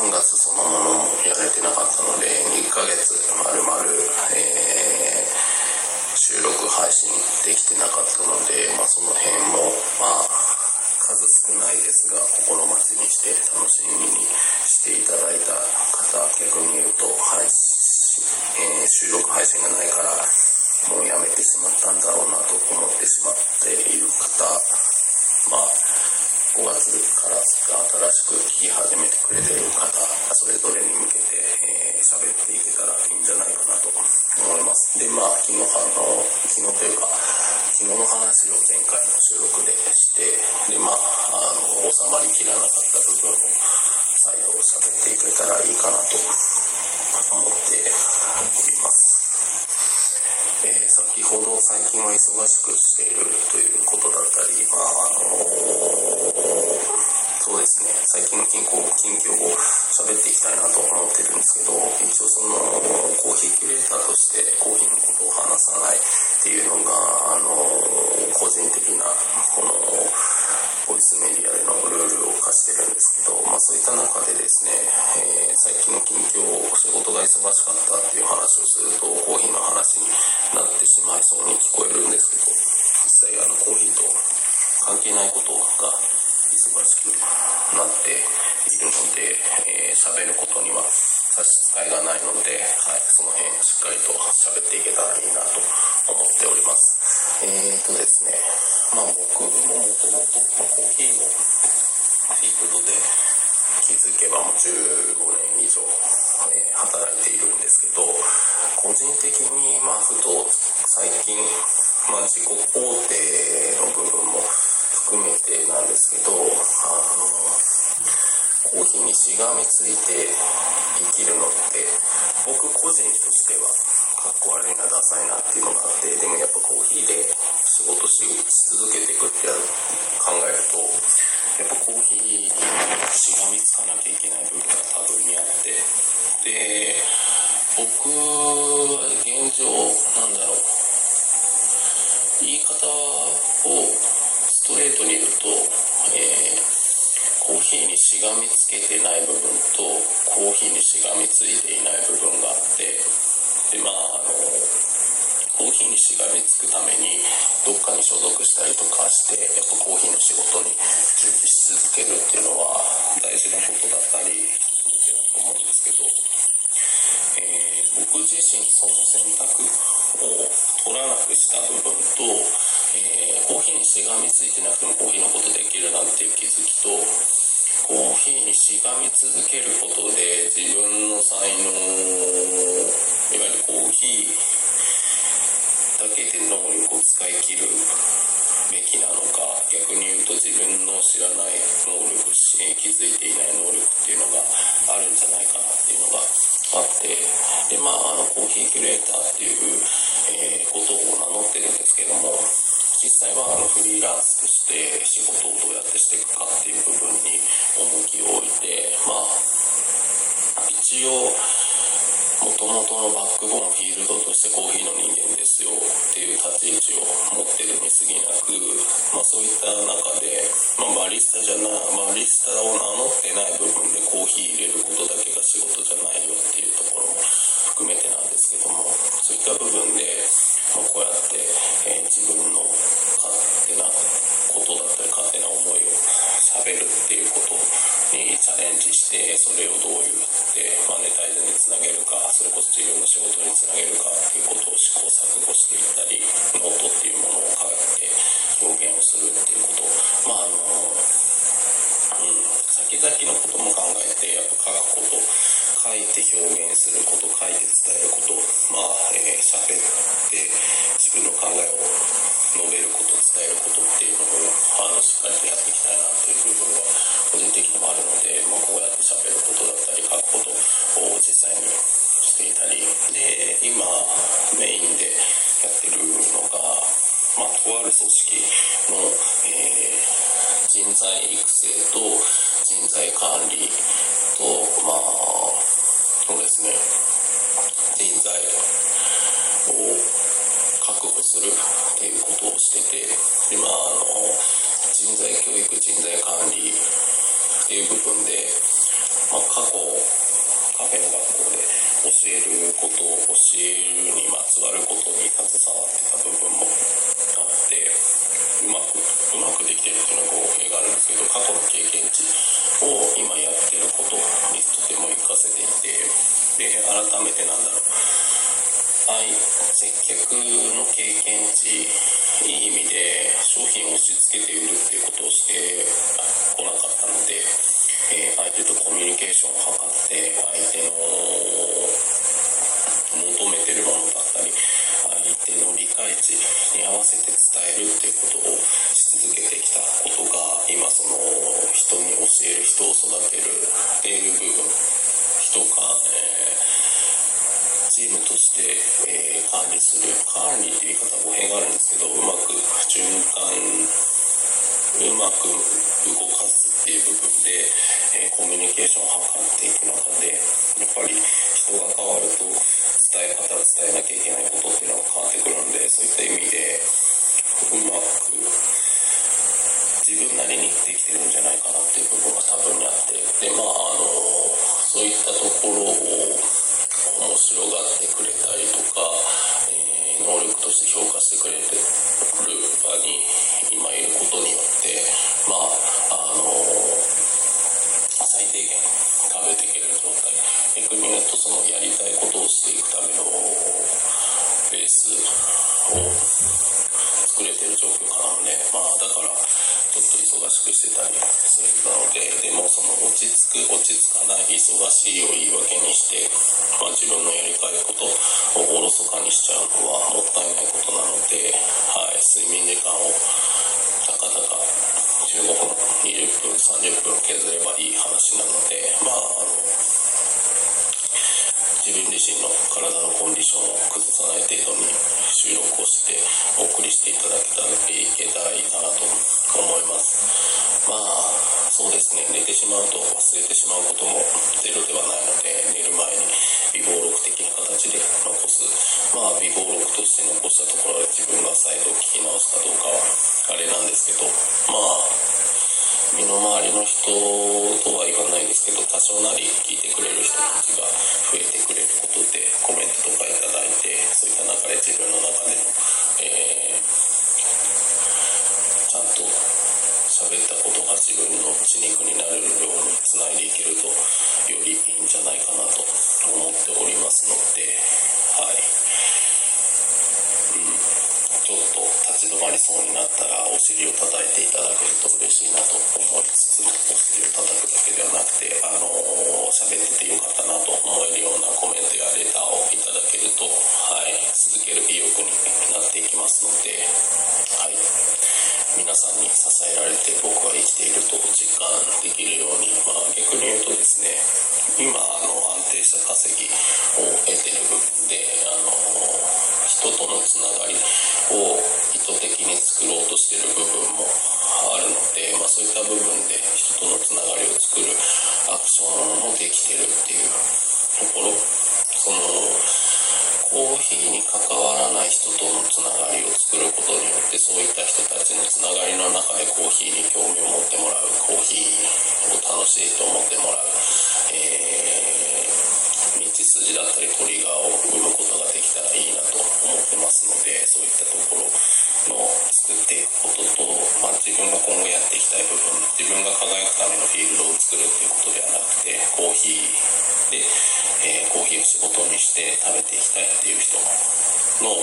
3月そのものもやれてなかったので2ヶ月まるまる、え収録配信できてなかったので、まあ、その辺もまあ数少ないですが心待ちにして楽しみにしていただいた方逆に言うと配信、えー、収録配信がないからもうやめてしまったんだろうなと思ってしまっている方まあ5月から新しく聞き始めてくれている方、それぞれに向けて、えー、っていけたらいいんじゃないかなと思います。で、まあ、昨日、あの、昨日というか、昨日の話を前回の収録でして、で、まあ、あの、収まりきらなかった部分を再度喋っていけたらいいかなと思っております。えー、先ほど最近は忙しくしているということだったり、まああの、そうですね、最近の近況近況を喋っていきたいなと思ってるんですけど、一応そのコーヒーキュレーターとしてコーヒーのことを話さないっていうのが、あの、個人的な、この、ボイスメディアでのルールを課してるんですけど、まあそういった中でですね、えー、最近の近況を、仕事が忙しかったっていう話をすると、コーヒーの話になってしまいそうに聞こえるんですけど、実際あのコーヒーと関係ないことが忙しくなっているので、えー、喋ることには差し支えがないので、はい、その辺しっかりと喋っていけたらいいなと思っております。えーとですね、まあ僕ももともとコーヒーのフィールドで気づけばもう15年以上、え、働いているんですけど、個人的にまあふと最近、まあ自己肯定の部分も含めてなんですけど、あの、コーヒーにしがみついて生きるのって、僕個人としてはかっこ悪いな、ダサいなっていうのがあって、でもやっぱコーヒーで仕事し続けていくって考えると、やっぱコーヒーにしがみつかなきゃいけない部分が多分にあって、で、僕は現状、なんだろう、言い方をストレートに言うと、えー、コーヒーにしがみつけてない部分とコーヒーにしがみついていない部分があってでまああのコーヒーにしがみつくためにどっかに所属したりとかしてやっぱコーヒーの仕事に準備し続けるっていうのは大事なことだったり一つの手だと思うんですけど、えー、僕自身その選択を取らなくした部分と、えー、コーヒーにしがみついてなくてもコーヒーのことできるなっていう気づきとコーヒーにしがみ続けることで自分の才能いわゆるコーヒーだけで能力を使い切るべきなのか逆に自分の知らない能力気づいていない能力っていうのがあるんじゃないかなっていうのがあってでまああのコーヒーキュレーターっていう、えー、ことを名乗ってるんですけども実際はあのフリーランスとして仕事をどうやってしていくかっていう部分に重きを置いてまあ一応もとのバックボーンフィールドとしてコーヒーの人間ですよっていう立ち位置を持ってるに過ぎなく、まあ、そういった中で、まあ、バリスタじゃなバリスタを名乗ってない部分でコーヒー入れることだけが仕事じゃないよっていうところも含めてなんですけどもそういった部分でまあ、こうやって、えー、自分の勝手なことだったり勝手な思いを喋るっていうことにチャレンジしてそれをどういうってマネタイズにつなげるかそれこそ自分の仕事につなげるかっていうことを試行錯誤していったりノートっていうものを書いて表現をするっていうこと。まああのうん先々のことも考えてやっぱ書くこと書いて表現すること書いて伝えることまあえー、喋って自分の考えを述べること伝えることっていうのをあのしっかりとやっていきたいなっていう部分は個人的にもあるので、まあ、こうやって喋ることだったり書くことを実際にしていたりで今メインでやってるのが、まあ、とある組織の、えー、人材育成と人材管理とまあそうですね人材を確保するっていうことをしてて今あの人材教育人材管理っていう部分で、まあ、過去カフェの学校で教えることを教えるにまつわることに携わってた部分もあってうまくうまくできてるっていうのが語弊があるんですけど過去の経験値を今やってることにとても活かせていてで改めてなんだろう。接客の経験値いい意味で商品を押し付けて売るっていうことをしてこなかったので、えー、相手とコミュニケーションを図って相手の求めてるものだったり相手の理解値に合わせて伝えるっていうことをし続けてきたことが今その人に教える人を育てるっていう部分人か、えー、チームとして、えー、管理する管理っていう言い方語弊があるんですけどうまく循環うまく動かすっていう部分で、えー、コミュニケーションを図っていく中でやっぱり人が変わると伝え方伝えなきゃいけないことっていうのが変わってくるんでそういった意味でうまく自分なりにできてるんじゃないかなっていう部分が多分にあってでまああのそういったところを面白がってくれたりとか、えー、能力として評価してくれてる場に今いることによってまああの最低限食べていける状態。逆に言うとそのやりたいことをしていくためのベースを作れてる状況かなのでまあだからちょっと忙しくしてたりするのででもその落ち着く落ち着かない忙しいを言い訳にして、まあ、自分のやりたいことをおろそかにしちゃうのはもったいないことなので、はい、睡眠時間をたかたか15分20分30分削ればいい話なのでまああの自分自身の体のコンディションを崩さない程度に収録をしてお送りしていただけたらいけたらいいかなと思います。まあそうですね。寝てしまうと忘れてしまうこともゼロではないので寝る前に微暴録的な形で残す。まあ微暴録として残したところで自分が再度聞き直すかどうかはあれなんですけどまあ身の回りの人とは言わないですけど多少なり聞いてくれる人たちが増えてくれることでコメントとしいなと思いつつお尻を叩くだけではなくてあの喋っててよかったなと思えるようなコメントやレターをいただけるとはい続ける意欲になっていきますのではい。皆さんに支えられて僕は生きていると実感できるように、まあ、逆に言うとですね今あの安定した稼ぎを得てる部分であの人とのつながりを意図的に作ろうとしてる部分もあるので、まあ、そういった部分で人とのつながりを作るアクションもできてるっていうところそのコーヒーに関わらない人とのつながりを作ることによってそういった人たちのつながりの中でコーヒーに興味を持ってもらうコーヒーを楽しいと思ってもらう、えー、道筋だったりトリガーを生むことができたらいいなと思ってますのでそういったところの作っていくことと、分が今後やっていきたい部分自分が輝くためのフィールドを作るっていうことではなくてコーヒーで、えー、コーヒーを仕事にして食べていきたいっていう人の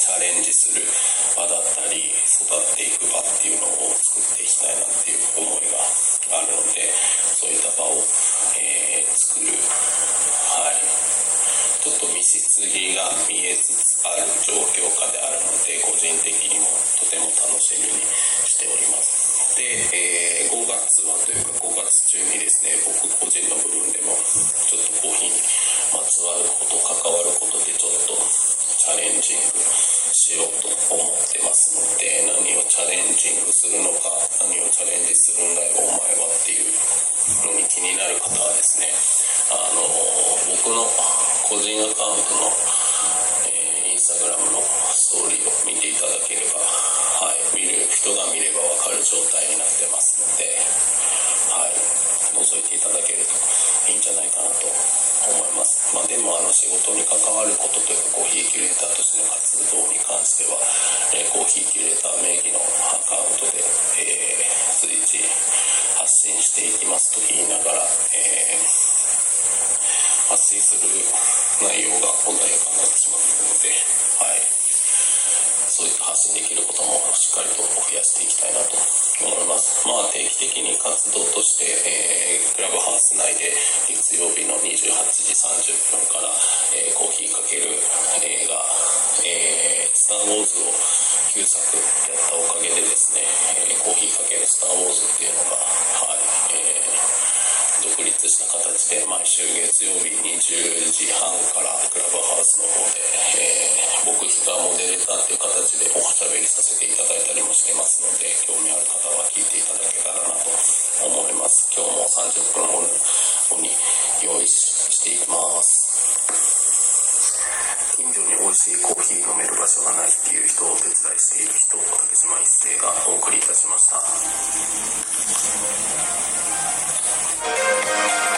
チャレンジする場だったり育っていく場っていうのを作っていきたいなっていう思いがあるのでそういった場を、えー、作るはい。ちょっと道筋が見えつつある状況下であるので個人的にもとても楽しみにしております。で、えー、5月はというか5月中にですね僕個人の部分でもちょっとコーヒーにまつわること関わることでちょっとチャレンジングしようと思ってますので何をチャレンジングするのか何をチャレンジするんだよお前はっていうのに気になる方はですねあの僕の個人アカウントの、えー、インスタグラムのストーリーを見ていただければはい見る人が見ればわかる状態になってますのではい覗いていただけるといいんじゃないかなと思います。まあ、でもあの仕事に関わることというかコーヒーキュレーターとしての活動に関しては、えー、コーヒーキュレーター名義のアカウントで、えー、随時発信していきますと言いながら、えー、発信する内容が穏やかになってしまっているので、はい。そういった発信できることもしっかりと増やしていきたいなと思います。まあ定期的に活動として、えー、クラブハウス内で月曜日の28時30分から、えー、コーヒーかける映画、えー、スター・ウォーズを9作やったおかげでですね、えコーヒーかけるスター・ウォーズっていうのが、はい、独立した形で毎週月曜日20時半からクラブハウスの方で、え僕がモデレーターという形でおしゃべりさせていただいたりもしてますので、興味ある方は聞いていただけたらなと思います。今日も30分後に用意していきます。近所に美味しコーヒー飲める場所がないっていう人をお手伝いしている人を、竹島一生がお送りいたしました。